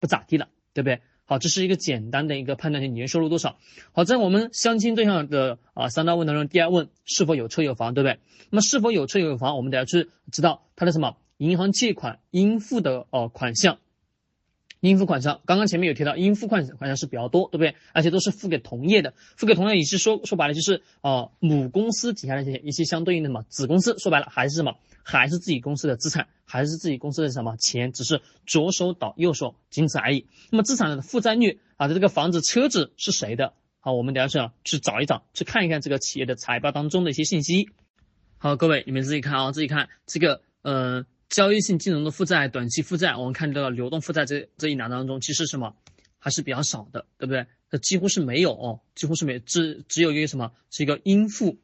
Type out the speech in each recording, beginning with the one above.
不咋地了，对不对？好，这是一个简单的一个判断性年收入多少。好，在我们相亲对象的啊三大问当中，第二问是否有车有房，对不对？那么是否有车有房，我们得要去知道他的什么银行借款应付的哦款项。应付款项，刚刚前面有提到，应付款款项是比较多，对不对？而且都是付给同业的，付给同业，也是说说白了就是呃母公司底下的一些一些相对应的什么子公司，说白了还是什么，还是自己公司的资产，还是自己公司的什么钱，只是左手倒右手，仅此而已。那么资产的负债率啊，这个房子、车子是谁的？好，我们等下去去找一找，去看一看这个企业的财报当中的一些信息。好，各位你们自己看啊，自己看这个呃。交易性金融的负债、短期负债，我们看到流动负债这这一栏当中，其实什么还是比较少的，对不对？它几乎是没有哦，几乎是没只只有一个什么是一个应付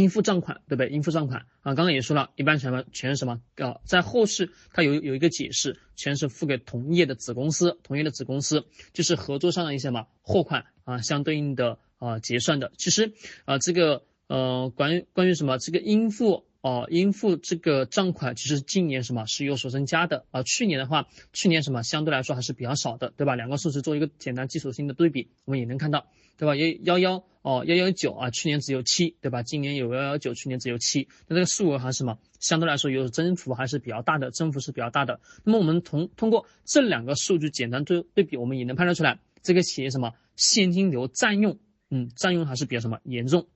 应付账款，对不对？应付账款啊，刚刚也说了一般什么全是什么啊，在后市它有有一个解释，全是付给同业的子公司，同业的子公司就是合作上的一些什么货款啊，相对应的啊结算的。其实啊，这个呃，关于关于什么这个应付。哦，应付这个账款其实今年什么是有所增加的啊？去年的话，去年什么相对来说还是比较少的，对吧？两个数字做一个简单基础性的对比，我们也能看到，对吧？幺幺幺哦，幺幺九啊，去年只有七，对吧？今年有幺幺九，去年只有七，那这个数额还是什么？相对来说有增幅还是比较大的，增幅是比较大的。那么我们通通过这两个数据简单对对比，我们也能判断出来，这个企业什么现金流占用，嗯，占用还是比较什么严重。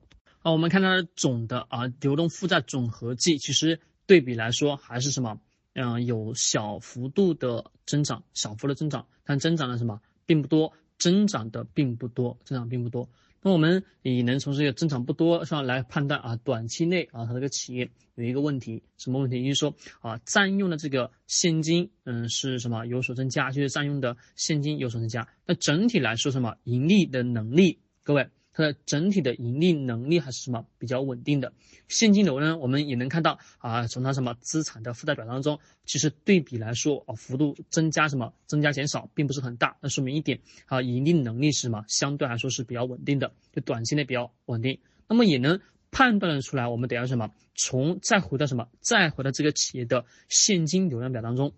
啊，我们看它的总的啊流动负债总合计，其实对比来说还是什么，嗯，有小幅度的增长，小幅的增长，但增长的什么并不多，增长的并不多，增长并不多。那我们也能从这个增长不多上来判断啊，短期内啊，它这个企业有一个问题，什么问题？就是说啊，占用的这个现金，嗯，是什么有所增加，就是占用的现金有所增加。那整体来说，什么盈利的能力，各位？它的整体的盈利能力还是什么比较稳定的，现金流呢？我们也能看到啊，从它什么资产的负债表当中，其实对比来说啊，幅度增加什么增加减少并不是很大，那说明一点啊，盈利能力是什么相对来说是比较稳定的，就短期内比较稳定。那么也能判断的出来，我们得要什么？从再回到什么？再回到这个企业的现金流量表当中，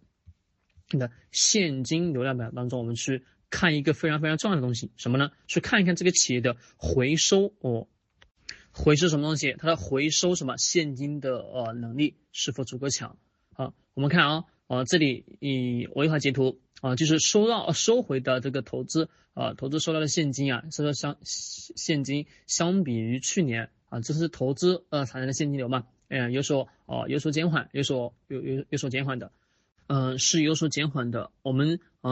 的现金流量表当中，我们去。看一个非常非常重要的东西，什么呢？去看一看这个企业的回收哦，回收什么东西？它的回收什么现金的呃能力是否足够强？好，我们看啊，啊这里以我一会截图啊，就是收到收回的这个投资啊，投资收到的现金啊，收到相现金相比于去年啊，这是投资呃产生的现金流嘛？嗯，有所哦有所减缓，有所有有有所减缓的，嗯是有所减缓的。我们嗯。